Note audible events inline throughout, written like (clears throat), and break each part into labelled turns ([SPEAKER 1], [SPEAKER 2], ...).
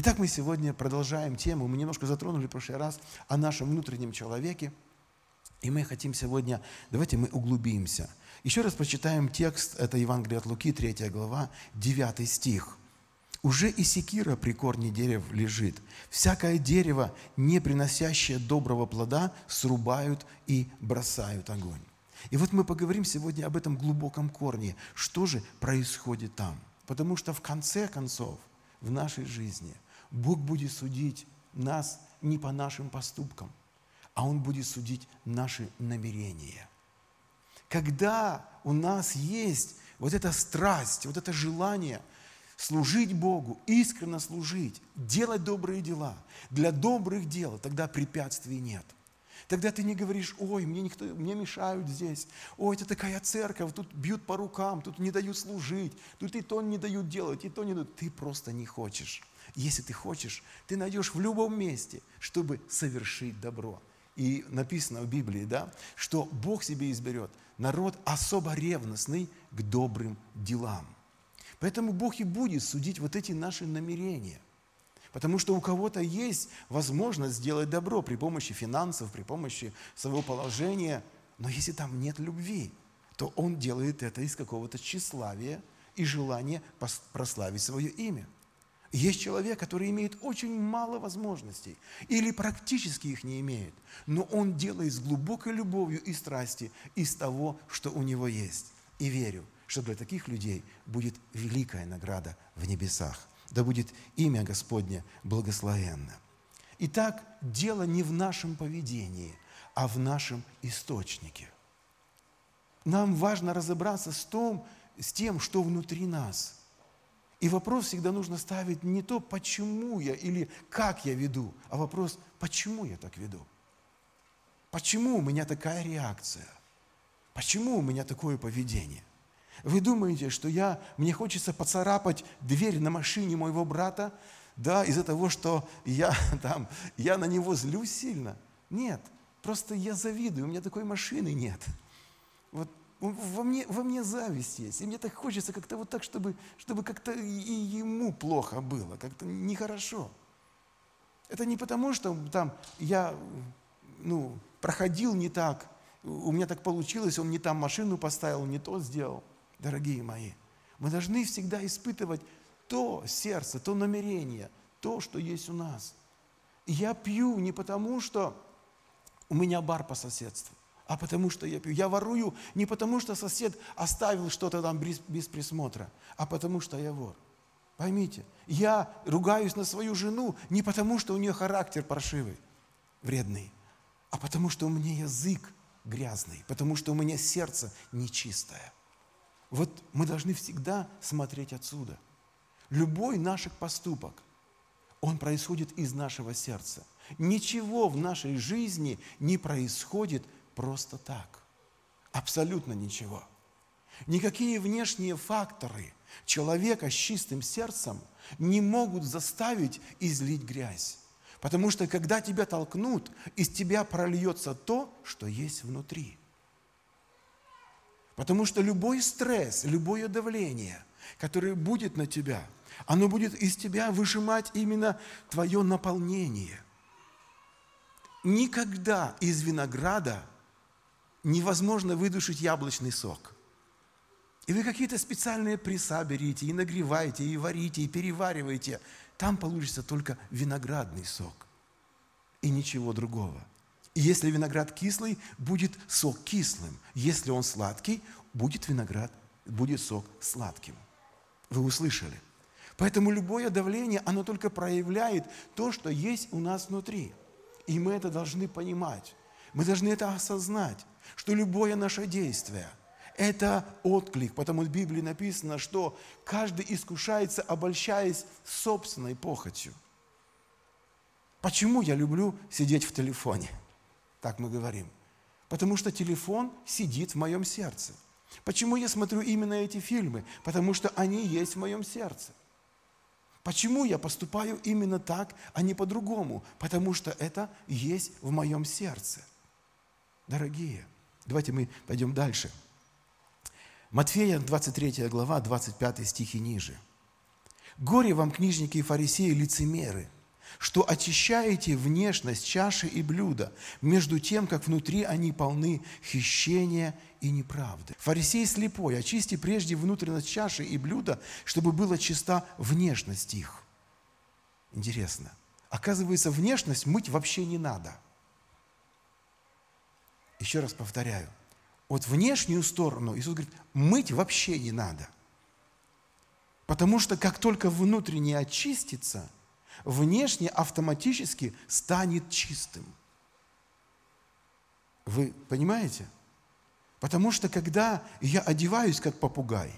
[SPEAKER 1] Итак, мы сегодня продолжаем тему. Мы немножко затронули в прошлый раз о нашем внутреннем человеке. И мы хотим сегодня, давайте мы углубимся. Еще раз прочитаем текст, это Евангелие от Луки, 3 глава, 9 стих. «Уже и секира при корне дерев лежит. Всякое дерево, не приносящее доброго плода, срубают и бросают огонь». И вот мы поговорим сегодня об этом глубоком корне. Что же происходит там? Потому что в конце концов, в нашей жизни Бог будет судить нас не по нашим поступкам, а Он будет судить наши намерения. Когда у нас есть вот эта страсть, вот это желание служить Богу, искренне служить, делать добрые дела, для добрых дел, тогда препятствий нет. Тогда ты не говоришь, ой, мне, никто, мне мешают здесь, ой, это такая церковь, тут бьют по рукам, тут не дают служить, тут и то не дают делать, и то не дают. Ты просто не хочешь. Если ты хочешь, ты найдешь в любом месте, чтобы совершить добро. И написано в Библии, да, что Бог себе изберет народ особо ревностный к добрым делам. Поэтому Бог и будет судить вот эти наши намерения. Потому что у кого-то есть возможность сделать добро при помощи финансов, при помощи своего положения. Но если там нет любви, то он делает это из какого-то тщеславия и желания прославить свое имя. Есть человек, который имеет очень мало возможностей или практически их не имеет, но он делает с глубокой любовью и страсти из того, что у него есть. И верю, что для таких людей будет великая награда в небесах. Да будет имя Господне благословенно. Итак, дело не в нашем поведении, а в нашем источнике. Нам важно разобраться с, том, с тем, что внутри нас. И вопрос всегда нужно ставить не то, почему я или как я веду, а вопрос, почему я так веду. Почему у меня такая реакция? Почему у меня такое поведение? Вы думаете, что я, мне хочется поцарапать дверь на машине моего брата, да, из-за того, что я, (laughs) там, я на него злюсь сильно? Нет, просто я завидую, у меня такой машины нет. Вот во мне, во мне зависть есть, и мне так хочется как-то вот так, чтобы, чтобы как-то и ему плохо было, как-то нехорошо. Это не потому, что там я ну, проходил не так, у меня так получилось, он не там машину поставил, не то сделал дорогие мои. Мы должны всегда испытывать то сердце, то намерение, то, что есть у нас. Я пью не потому, что у меня бар по соседству, а потому что я пью. Я ворую не потому, что сосед оставил что-то там без, без присмотра, а потому что я вор. Поймите, я ругаюсь на свою жену не потому, что у нее характер паршивый, вредный, а потому что у меня язык грязный, потому что у меня сердце нечистое. Вот мы должны всегда смотреть отсюда. Любой наш поступок, он происходит из нашего сердца. Ничего в нашей жизни не происходит просто так. Абсолютно ничего. Никакие внешние факторы человека с чистым сердцем не могут заставить излить грязь. Потому что когда тебя толкнут, из тебя прольется то, что есть внутри – Потому что любой стресс, любое давление, которое будет на тебя, оно будет из тебя выжимать именно твое наполнение. Никогда из винограда невозможно выдушить яблочный сок. И вы какие-то специальные пресса берите, и нагреваете, и варите, и перевариваете. Там получится только виноградный сок. И ничего другого. И если виноград кислый, будет сок кислым. Если он сладкий, будет виноград, будет сок сладким. Вы услышали? Поэтому любое давление, оно только проявляет то, что есть у нас внутри. И мы это должны понимать. Мы должны это осознать, что любое наше действие – это отклик. Потому в Библии написано, что каждый искушается, обольщаясь собственной похотью. Почему я люблю сидеть в телефоне? Так мы говорим. Потому что телефон сидит в моем сердце. Почему я смотрю именно эти фильмы? Потому что они есть в моем сердце. Почему я поступаю именно так, а не по-другому? Потому что это есть в моем сердце. Дорогие, давайте мы пойдем дальше. Матфея, 23 глава, 25 стихи ниже. Горе вам, книжники и фарисеи, лицемеры, что очищаете внешность чаши и блюда, между тем, как внутри они полны хищения и неправды. Фарисей слепой, очисти прежде внутренность чаши и блюда, чтобы была чиста внешность их. Интересно. Оказывается, внешность мыть вообще не надо. Еще раз повторяю. Вот внешнюю сторону Иисус говорит, мыть вообще не надо. Потому что как только внутреннее очистится, внешне автоматически станет чистым. Вы понимаете? Потому что когда я одеваюсь как попугай,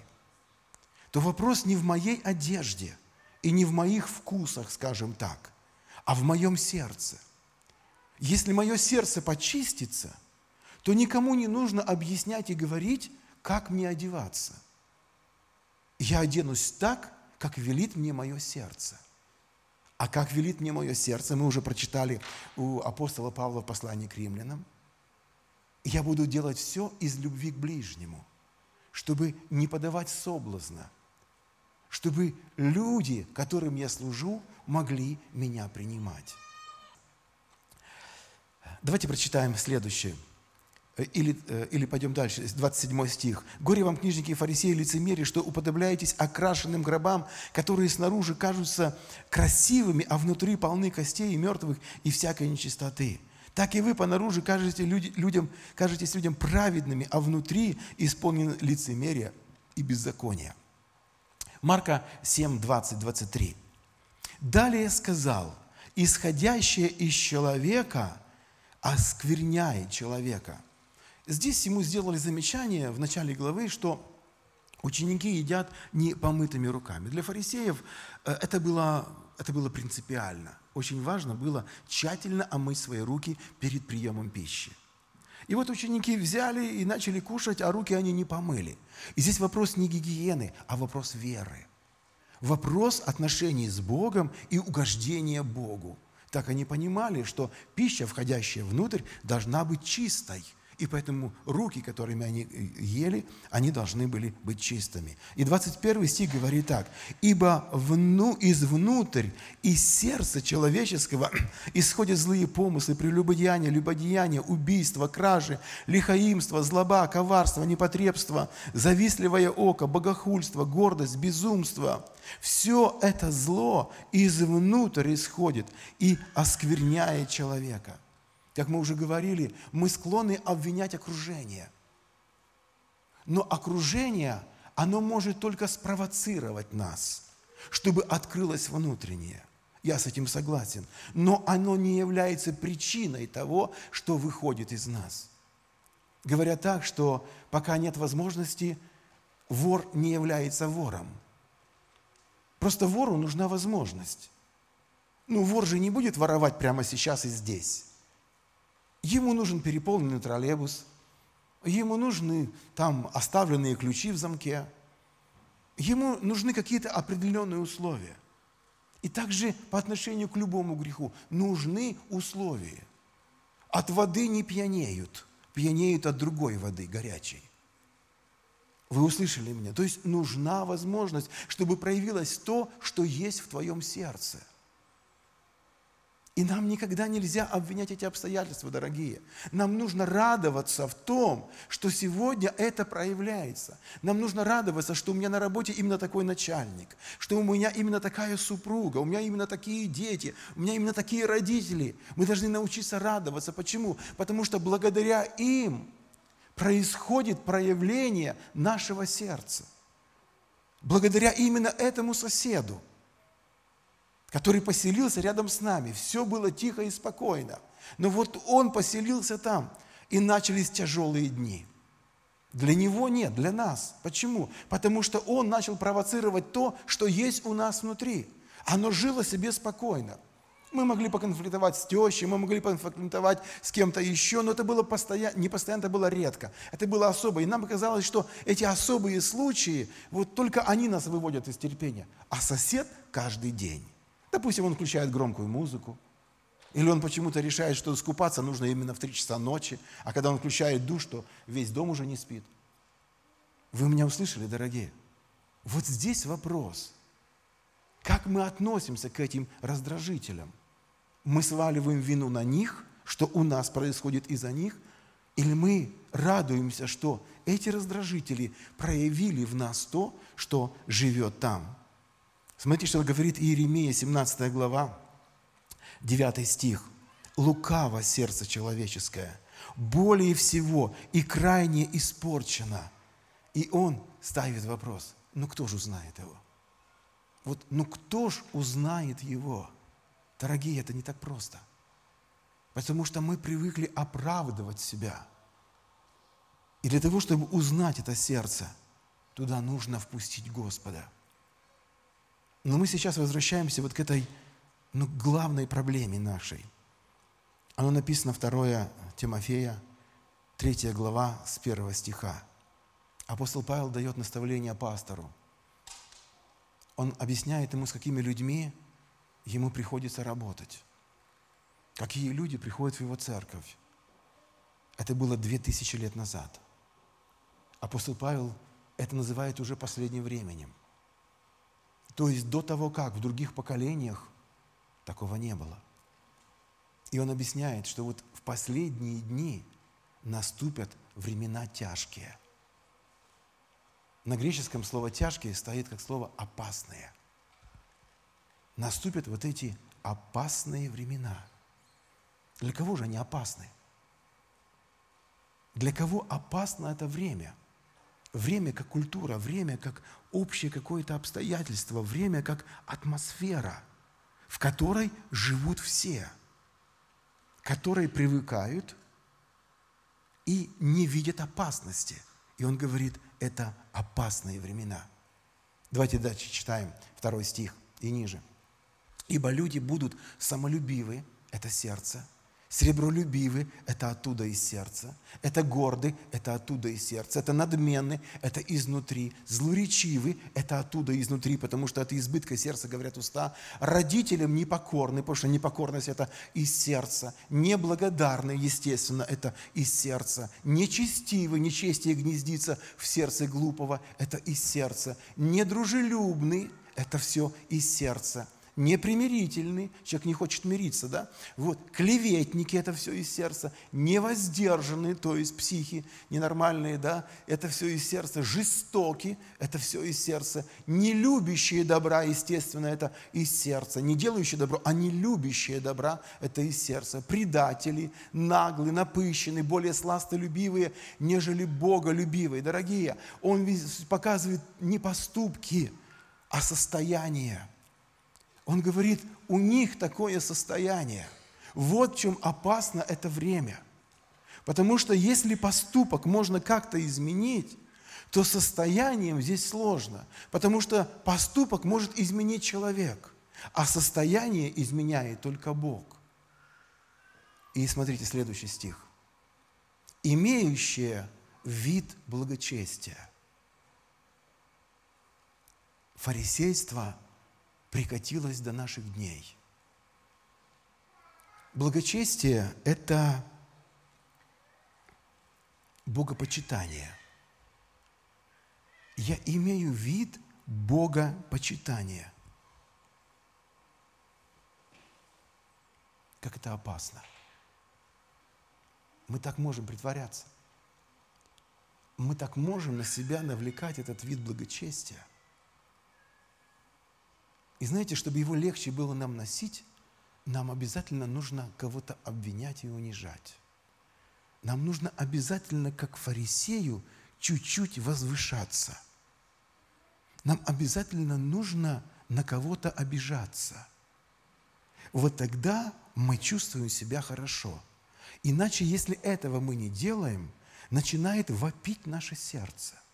[SPEAKER 1] то вопрос не в моей одежде и не в моих вкусах, скажем так, а в моем сердце. Если мое сердце почистится, то никому не нужно объяснять и говорить, как мне одеваться. Я оденусь так, как велит мне мое сердце. А как велит мне мое сердце, мы уже прочитали у апостола Павла в послании к римлянам – я буду делать все из любви к ближнему, чтобы не подавать соблазна, чтобы люди, которым я служу, могли меня принимать. Давайте прочитаем следующее. Или, э, или пойдем дальше, 27 стих. «Горе вам, книжники и фарисеи, лицемерие, что уподобляетесь окрашенным гробам, которые снаружи кажутся красивыми, а внутри полны костей и мертвых и всякой нечистоты» так и вы понаружи кажете людям, кажетесь людям праведными, а внутри исполнены лицемерие и беззаконие. Марка 7, 20, 23. Далее сказал, исходящее из человека оскверняет человека. Здесь ему сделали замечание в начале главы, что ученики едят не помытыми руками. Для фарисеев э, это было, это было принципиально очень важно было тщательно омыть свои руки перед приемом пищи. И вот ученики взяли и начали кушать, а руки они не помыли. И здесь вопрос не гигиены, а вопрос веры. Вопрос отношений с Богом и угождения Богу. Так они понимали, что пища, входящая внутрь, должна быть чистой – и поэтому руки, которыми они э, ели, они должны были быть чистыми. И 21 стих говорит так. «Ибо вну, извнутрь, из сердца человеческого (clears throat) исходят злые помыслы, прелюбодеяния, любодеяния, убийства, кражи, лихаимство, злоба, коварство, непотребство, завистливое око, богохульство, гордость, безумство». Все это зло извнутрь исходит и оскверняет человека – как мы уже говорили, мы склонны обвинять окружение. Но окружение, оно может только спровоцировать нас, чтобы открылось внутреннее. Я с этим согласен. Но оно не является причиной того, что выходит из нас. Говорят так, что пока нет возможности, вор не является вором. Просто вору нужна возможность. Ну, вор же не будет воровать прямо сейчас и здесь. Ему нужен переполненный троллейбус, ему нужны там оставленные ключи в замке, ему нужны какие-то определенные условия. И также по отношению к любому греху нужны условия. От воды не пьянеют, пьянеют от другой воды, горячей. Вы услышали меня? То есть нужна возможность, чтобы проявилось то, что есть в твоем сердце. И нам никогда нельзя обвинять эти обстоятельства, дорогие. Нам нужно радоваться в том, что сегодня это проявляется. Нам нужно радоваться, что у меня на работе именно такой начальник, что у меня именно такая супруга, у меня именно такие дети, у меня именно такие родители. Мы должны научиться радоваться. Почему? Потому что благодаря им происходит проявление нашего сердца. Благодаря именно этому соседу – который поселился рядом с нами. Все было тихо и спокойно. Но вот он поселился там, и начались тяжелые дни. Для него нет, для нас. Почему? Потому что он начал провоцировать то, что есть у нас внутри. Оно жило себе спокойно. Мы могли поконфликтовать с тещей, мы могли поконфликтовать с кем-то еще, но это было постоянно, не постоянно, это было редко. Это было особо. И нам казалось, что эти особые случаи, вот только они нас выводят из терпения. А сосед каждый день. Допустим, он включает громкую музыку, или он почему-то решает, что скупаться нужно именно в 3 часа ночи, а когда он включает душ, то весь дом уже не спит. Вы меня услышали, дорогие? Вот здесь вопрос. Как мы относимся к этим раздражителям? Мы сваливаем вину на них, что у нас происходит из-за них, или мы радуемся, что эти раздражители проявили в нас то, что живет там. Смотрите, что говорит Иеремия, 17 глава, 9 стих. «Лукаво сердце человеческое, более всего и крайне испорчено». И он ставит вопрос, ну кто же узнает его? Вот, ну кто ж узнает его? Дорогие, это не так просто. Потому что мы привыкли оправдывать себя. И для того, чтобы узнать это сердце, туда нужно впустить Господа. Но мы сейчас возвращаемся вот к этой ну, главной проблеме нашей. Оно написано 2 Тимофея, 3 глава с 1 стиха. Апостол Павел дает наставление пастору. Он объясняет ему, с какими людьми ему приходится работать. Какие люди приходят в его церковь. Это было две тысячи лет назад. Апостол Павел это называет уже последним временем. То есть до того, как в других поколениях такого не было. И он объясняет, что вот в последние дни наступят времена тяжкие. На греческом слово «тяжкие» стоит как слово «опасные». Наступят вот эти опасные времена. Для кого же они опасны? Для кого опасно это время? Время как культура, время как общее какое-то обстоятельство, время как атмосфера, в которой живут все, которые привыкают и не видят опасности. И он говорит, это опасные времена. Давайте дальше читаем второй стих и ниже. «Ибо люди будут самолюбивы, это сердце, Сребролюбивы – это оттуда из сердца. Это горды – это оттуда из сердца. Это надменны – это изнутри. Злоречивы – это оттуда изнутри, потому что от избытка сердца, говорят уста. Родителям непокорны, потому что непокорность – это из сердца. Неблагодарны, естественно, это из сердца. Нечестивы, нечестие гнездится в сердце глупого – это из сердца. Недружелюбны – это все из сердца непримирительный, человек не хочет мириться, да? Вот, клеветники, это все из сердца, невоздержанные, то есть психи ненормальные, да? Это все из сердца, жестоки, это все из сердца, не любящие добра, естественно, это из сердца, не делающие добро, а не любящие добра, это из сердца, предатели, наглые, напыщенные, более сластолюбивые, нежели Боголюбивые. Дорогие, он показывает не поступки, а состояние. Он говорит, у них такое состояние. Вот в чем опасно это время. Потому что если поступок можно как-то изменить, то состоянием здесь сложно. Потому что поступок может изменить человек, а состояние изменяет только Бог. И смотрите следующий стих. «Имеющее вид благочестия». Фарисейство – прикатилось до наших дней. Благочестие – это богопочитание. Я имею вид богопочитания. Как это опасно. Мы так можем притворяться. Мы так можем на себя навлекать этот вид благочестия. И знаете, чтобы его легче было нам носить, нам обязательно нужно кого-то обвинять и унижать. Нам нужно обязательно, как фарисею, чуть-чуть возвышаться. Нам обязательно нужно на кого-то обижаться. Вот тогда мы чувствуем себя хорошо. Иначе, если этого мы не делаем, начинает вопить наше сердце –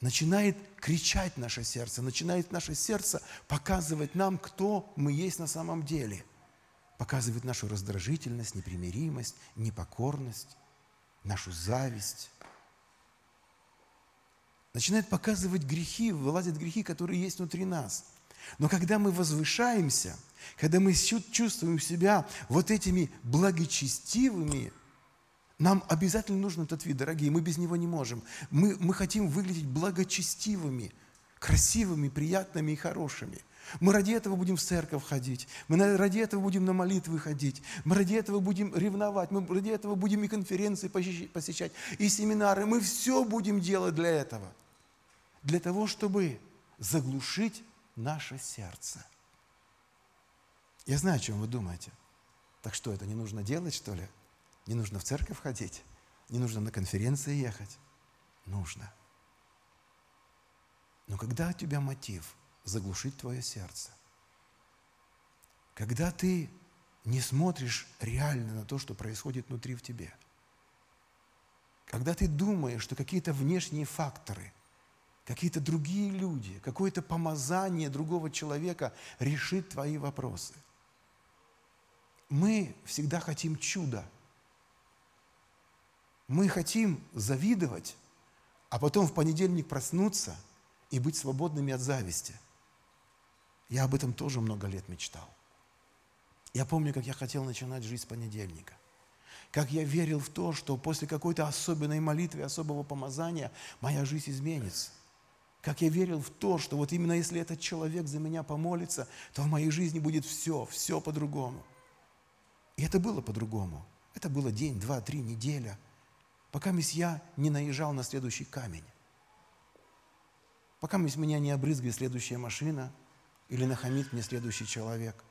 [SPEAKER 1] начинает кричать наше сердце, начинает наше сердце показывать нам, кто мы есть на самом деле. Показывает нашу раздражительность, непримиримость, непокорность, нашу зависть. Начинает показывать грехи, вылазят грехи, которые есть внутри нас. Но когда мы возвышаемся, когда мы чувствуем себя вот этими благочестивыми, нам обязательно нужен этот вид, дорогие, мы без него не можем. Мы, мы хотим выглядеть благочестивыми, красивыми, приятными и хорошими. Мы ради этого будем в церковь ходить, мы ради этого будем на молитвы ходить, мы ради этого будем ревновать, мы ради этого будем и конференции посещать, и семинары. Мы все будем делать для этого. Для того, чтобы заглушить наше сердце. Я знаю, о чем вы думаете. Так что, это не нужно делать, что ли? Не нужно в церковь ходить? Не нужно на конференции ехать? Нужно. Но когда у тебя мотив заглушить твое сердце, когда ты не смотришь реально на то, что происходит внутри в тебе, когда ты думаешь, что какие-то внешние факторы, какие-то другие люди, какое-то помазание другого человека решит твои вопросы. Мы всегда хотим чуда. Мы хотим завидовать, а потом в понедельник проснуться – и быть свободными от зависти. Я об этом тоже много лет мечтал. Я помню, как я хотел начинать жизнь с понедельника. Как я верил в то, что после какой-то особенной молитвы, особого помазания моя жизнь изменится. Как я верил в то, что вот именно если этот человек за меня помолится, то в моей жизни будет все, все по-другому. И это было по-другому. Это было день, два, три, неделя, пока месья не наезжал на следующий камень пока меня не обрызгает следующая машина или нахамит мне следующий человек.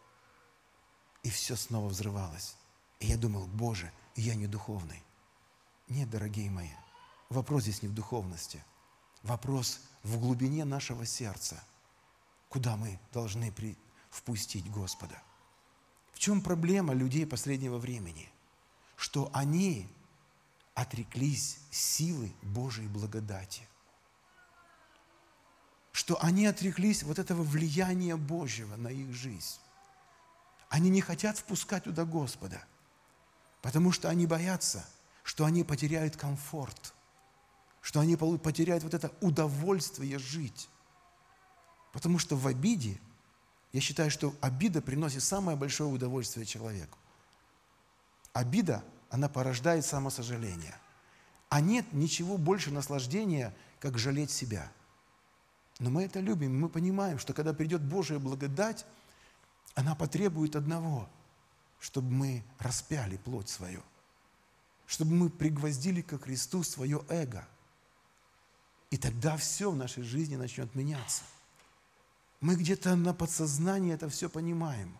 [SPEAKER 1] И все снова взрывалось. И я думал, Боже, я не духовный. Нет, дорогие мои, вопрос здесь не в духовности. Вопрос в глубине нашего сердца, куда мы должны при... впустить Господа. В чем проблема людей последнего времени? Что они отреклись силы Божьей благодати – что они отреклись вот этого влияния Божьего на их жизнь. Они не хотят впускать туда Господа, потому что они боятся, что они потеряют комфорт, что они потеряют вот это удовольствие жить. Потому что в обиде, я считаю, что обида приносит самое большое удовольствие человеку. Обида, она порождает самосожаление. А нет ничего больше наслаждения, как жалеть себя – но мы это любим, мы понимаем, что когда придет Божья благодать, она потребует одного, чтобы мы распяли плоть свою, чтобы мы пригвоздили ко Христу свое эго. И тогда все в нашей жизни начнет меняться. Мы где-то на подсознании это все понимаем.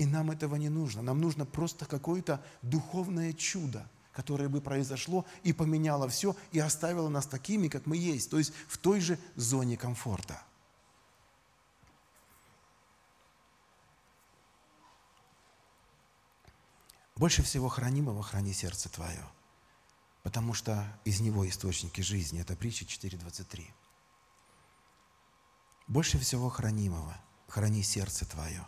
[SPEAKER 1] И нам этого не нужно. Нам нужно просто какое-то духовное чудо – которое бы произошло и поменяло все, и оставило нас такими, как мы есть, то есть в той же зоне комфорта. Больше всего хранимого храни сердце твое, потому что из него источники жизни. Это притча 4.23. Больше всего хранимого храни сердце твое,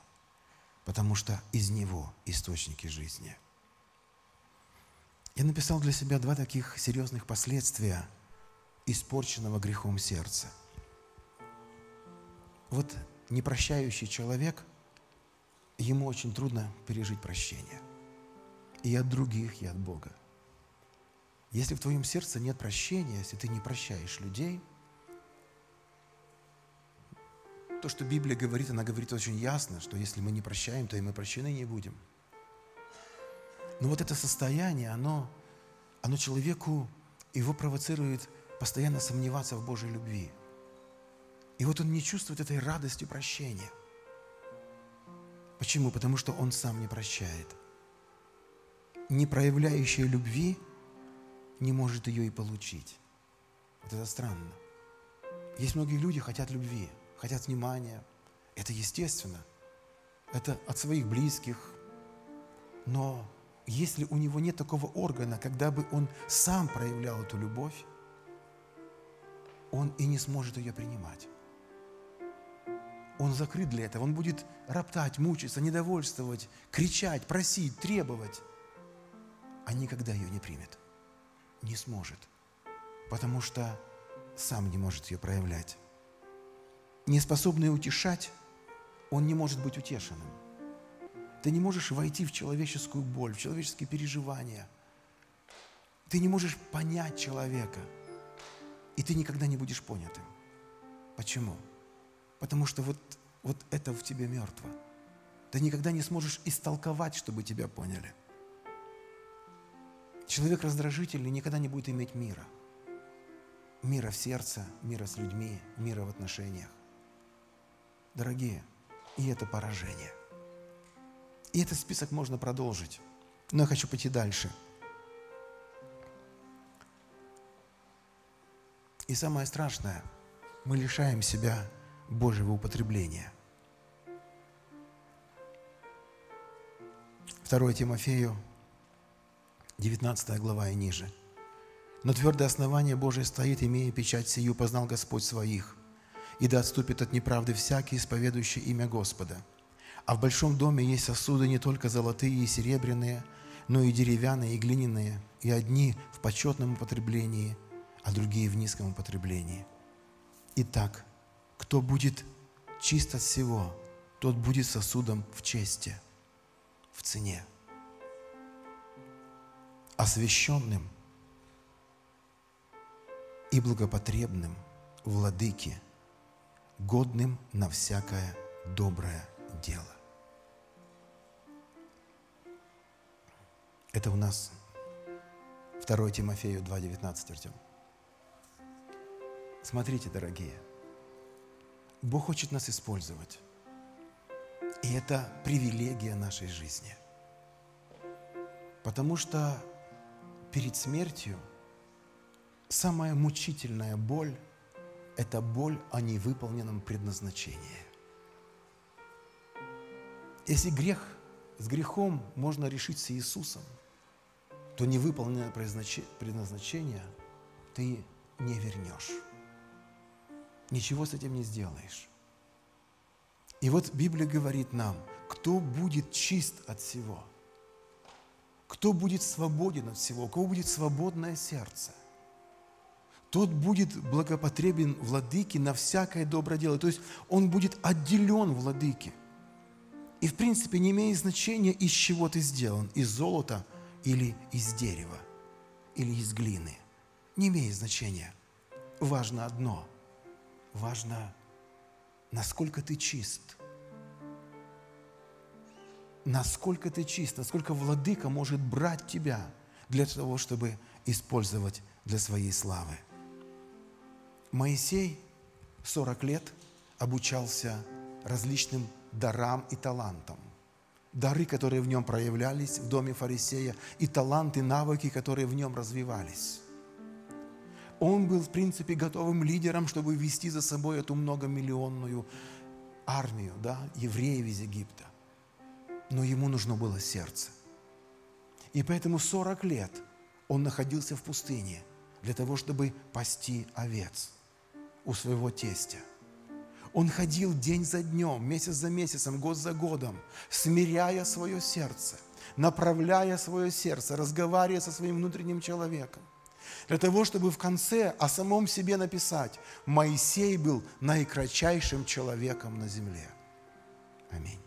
[SPEAKER 1] потому что из него источники жизни – я написал для себя два таких серьезных последствия испорченного грехом сердца. Вот непрощающий человек, ему очень трудно пережить прощение. И от других, и от Бога. Если в твоем сердце нет прощения, если ты не прощаешь людей, то, что Библия говорит, она говорит очень ясно, что если мы не прощаем, то и мы прощены не будем – но вот это состояние, оно, оно человеку, его провоцирует постоянно сомневаться в Божьей любви. И вот он не чувствует этой радости прощения. Почему? Потому что он сам не прощает. Не проявляющая любви не может ее и получить. Вот это странно. Есть многие люди, хотят любви, хотят внимания. Это естественно. Это от своих близких. Но если у него нет такого органа, когда бы он сам проявлял эту любовь, он и не сможет ее принимать. Он закрыт для этого. Он будет роптать, мучиться, недовольствовать, кричать, просить, требовать, а никогда ее не примет. Не сможет. Потому что сам не может ее проявлять. Неспособный утешать, он не может быть утешенным. Ты не можешь войти в человеческую боль, в человеческие переживания. Ты не можешь понять человека. И ты никогда не будешь понятым. Почему? Потому что вот, вот это в тебе мертво. Ты никогда не сможешь истолковать, чтобы тебя поняли. Человек раздражительный никогда не будет иметь мира. Мира в сердце, мира с людьми, мира в отношениях. Дорогие, и это поражение. И этот список можно продолжить. Но я хочу пойти дальше. И самое страшное, мы лишаем себя Божьего употребления. 2 Тимофею, 19 глава и ниже. «Но твердое основание Божие стоит, имея печать сию, познал Господь своих, и да отступит от неправды всякий, исповедующий имя Господа. А в большом доме есть сосуды не только золотые и серебряные, но и деревянные, и глиняные, и одни в почетном употреблении, а другие в низком употреблении. Итак, кто будет чист от всего, тот будет сосудом в чести, в цене, освященным и благопотребным владыке, годным на всякое доброе дело. Это у нас 2 Тимофею 2.19, Артем. Смотрите, дорогие, Бог хочет нас использовать. И это привилегия нашей жизни. Потому что перед смертью самая мучительная боль – это боль о невыполненном предназначении. Если грех, с грехом можно решить с Иисусом, то невыполненное предназначение ты не вернешь ничего с этим не сделаешь. И вот Библия говорит нам, кто будет чист от всего, кто будет свободен от всего, у кого будет свободное сердце, тот будет благопотребен владыке на всякое доброе дело. То есть он будет отделен владыке. И в принципе не имеет значения, из чего ты сделан, из золота или из дерева, или из глины. Не имеет значения. Важно одно – важно, насколько ты чист. Насколько ты чист, насколько владыка может брать тебя для того, чтобы использовать для своей славы. Моисей 40 лет обучался различным дарам и талантам. Дары, которые в нем проявлялись в доме фарисея, и таланты, навыки, которые в нем развивались. Он был, в принципе, готовым лидером, чтобы вести за собой эту многомиллионную армию, да, евреев из Египта. Но ему нужно было сердце. И поэтому 40 лет он находился в пустыне для того, чтобы пасти овец у своего тестя. Он ходил день за днем, месяц за месяцем, год за годом, смиряя свое сердце, направляя свое сердце, разговаривая со своим внутренним человеком для того, чтобы в конце о самом себе написать, Моисей был наикратчайшим человеком на земле. Аминь.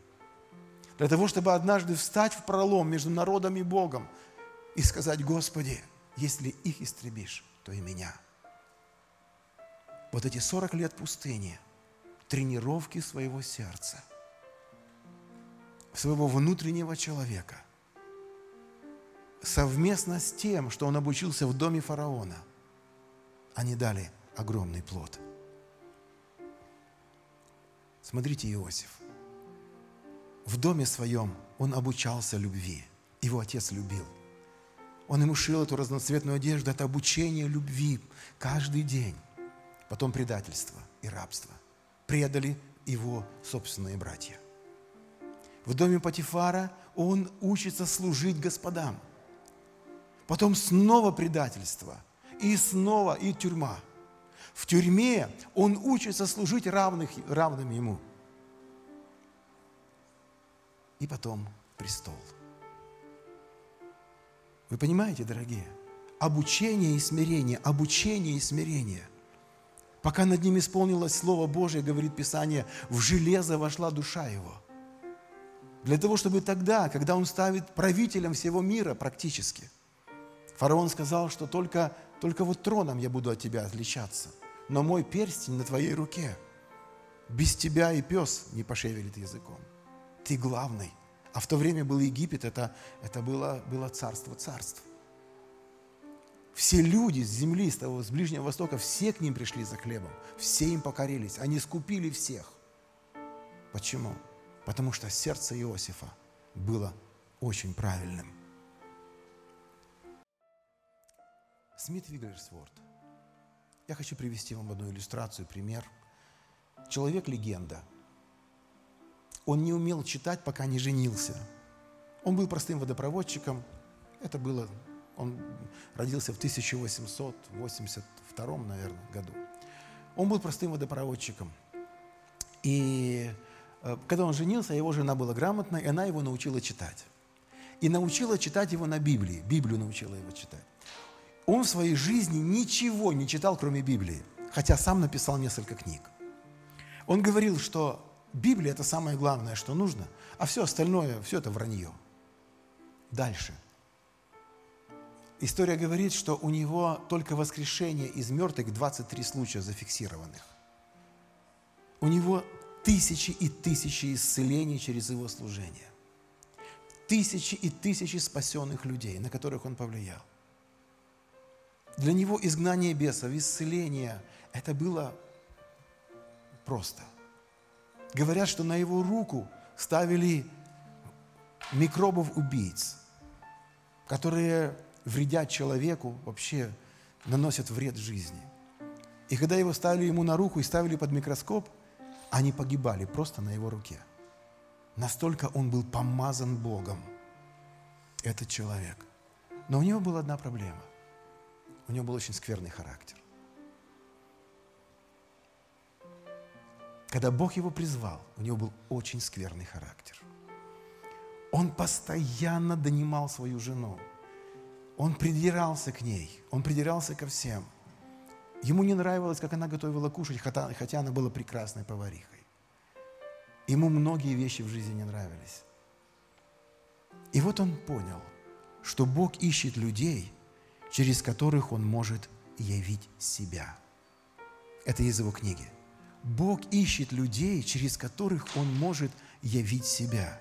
[SPEAKER 1] Для того, чтобы однажды встать в пролом между народом и Богом и сказать, Господи, если их истребишь, то и меня. Вот эти 40 лет пустыни, тренировки своего сердца, своего внутреннего человека, совместно с тем, что он обучился в доме фараона, они дали огромный плод. Смотрите, Иосиф. В доме своем он обучался любви. Его отец любил. Он ему шил эту разноцветную одежду. Это обучение любви каждый день. Потом предательство и рабство. Предали его собственные братья. В доме Патифара он учится служить господам – потом снова предательство, и снова и тюрьма. В тюрьме он учится служить равных, равным ему. И потом престол. Вы понимаете, дорогие? Обучение и смирение, обучение и смирение. Пока над ним исполнилось Слово Божие, говорит Писание, в железо вошла душа его. Для того, чтобы тогда, когда он ставит правителем всего мира практически – Фараон сказал, что только, только вот троном я буду от тебя отличаться. но мой перстень на твоей руке. Без тебя и пес не пошевелит языком. Ты главный. А в то время был Египет, это, это было, было царство царств. Все люди с земли, с, того, с Ближнего Востока, все к ним пришли за хлебом. Все им покорились. Они скупили всех. Почему? Потому что сердце Иосифа было очень правильным. Смит Вигельсворт. Я хочу привести вам одну иллюстрацию, пример. Человек-легенда. Он не умел читать, пока не женился. Он был простым водопроводчиком. Это было он родился в 1882, наверное, году. Он был простым водопроводчиком. И э, когда он женился, его жена была грамотной, и она его научила читать. И научила читать его на Библии. Библию научила его читать. Он в своей жизни ничего не читал, кроме Библии, хотя сам написал несколько книг. Он говорил, что Библия – это самое главное, что нужно, а все остальное, все это вранье. Дальше – История говорит, что у него только воскрешение из мертвых 23 случая зафиксированных. У него тысячи и тысячи исцелений через его служение. Тысячи и тысячи спасенных людей, на которых он повлиял. Для него изгнание бесов, исцеление – это было просто. Говорят, что на его руку ставили микробов-убийц, которые вредят человеку, вообще наносят вред жизни. И когда его ставили ему на руку и ставили под микроскоп, они погибали просто на его руке. Настолько он был помазан Богом, этот человек. Но у него была одна проблема. У него был очень скверный характер. Когда Бог его призвал, у него был очень скверный характер. Он постоянно донимал свою жену. Он придирался к ней, он придирался ко всем. Ему не нравилось, как она готовила кушать, хотя, хотя она была прекрасной поварихой. Ему многие вещи в жизни не нравились. И вот он понял, что Бог ищет людей, через которых он может явить себя. Это из его книги. Бог ищет людей, через которых он может явить себя.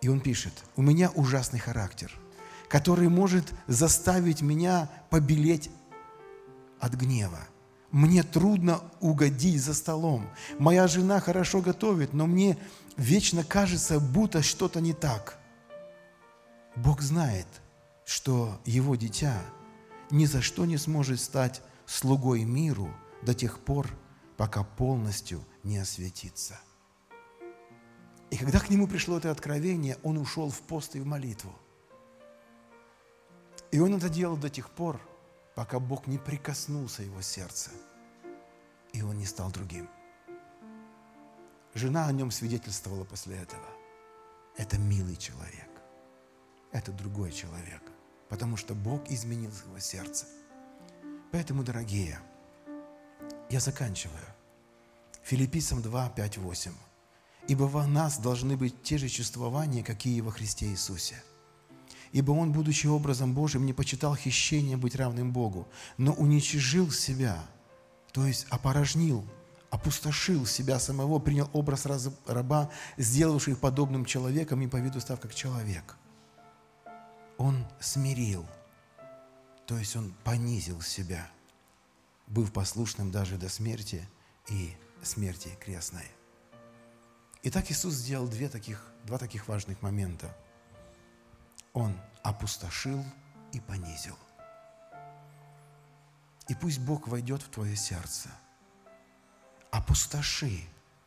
[SPEAKER 1] И он пишет, у меня ужасный характер – который может заставить меня побелеть от гнева. Мне трудно угодить за столом. Моя жена хорошо готовит, но мне вечно кажется, будто что-то не так. Бог знает, что его дитя ни за что не сможет стать слугой миру до тех пор, пока полностью не осветится. И когда к нему пришло это откровение, он ушел в пост и в молитву. И он это делал до тех пор, пока Бог не прикоснулся его сердце, и он не стал другим. Жена о нем свидетельствовала после этого. Это милый человек. Это другой человек. Потому что Бог изменил его сердце. Поэтому, дорогие, я заканчиваю. Филиппийцам 2, 5, 8. «Ибо во нас должны быть те же чувствования, какие во Христе Иисусе» Ибо он, будучи образом Божьим, не почитал хищение быть равным Богу, но уничижил себя, то есть опорожнил, опустошил себя самого, принял образ раба, сделавший подобным человеком и по виду став как человек. Он смирил, то есть он понизил себя, быв послушным даже до смерти и смерти крестной. Итак, Иисус сделал две таких, два таких важных момента – он опустошил и понизил. И пусть Бог войдет в твое сердце. Опустоши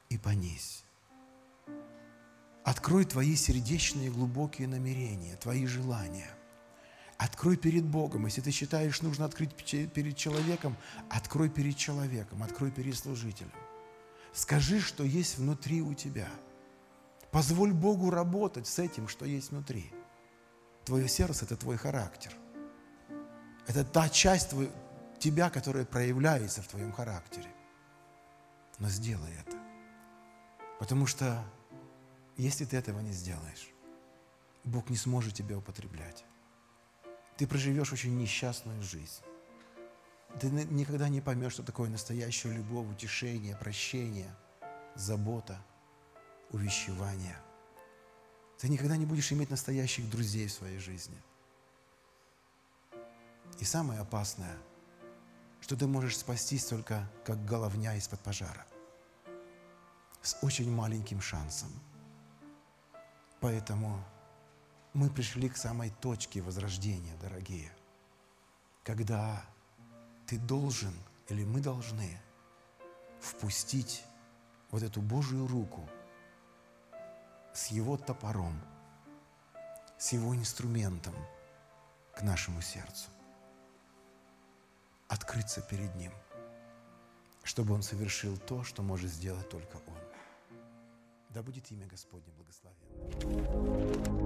[SPEAKER 1] и понизь. Открой твои сердечные глубокие намерения, твои желания. Открой перед Богом. Если ты считаешь, нужно открыть перед человеком, открой перед человеком, открой перед служителем. Скажи, что есть внутри у тебя. Позволь Богу работать с этим, что есть внутри. Твое сердце – это твой характер. Это та часть твой, тебя, которая проявляется в твоем характере. Но сделай это. Потому что если ты этого не сделаешь, Бог не сможет тебя употреблять. Ты проживешь очень несчастную жизнь. Ты никогда не поймешь, что такое настоящая любовь, утешение, прощение, забота, увещевание. Ты никогда не будешь иметь настоящих друзей в своей жизни. И самое опасное, что ты можешь спастись только как головня из-под пожара. С очень маленьким шансом. Поэтому мы пришли к самой точке возрождения, дорогие, когда ты должен или мы должны впустить вот эту Божью руку с Его топором, с Его инструментом к нашему сердцу. Открыться перед Ним, чтобы Он совершил то, что может сделать только Он. Да будет имя Господне благословенно.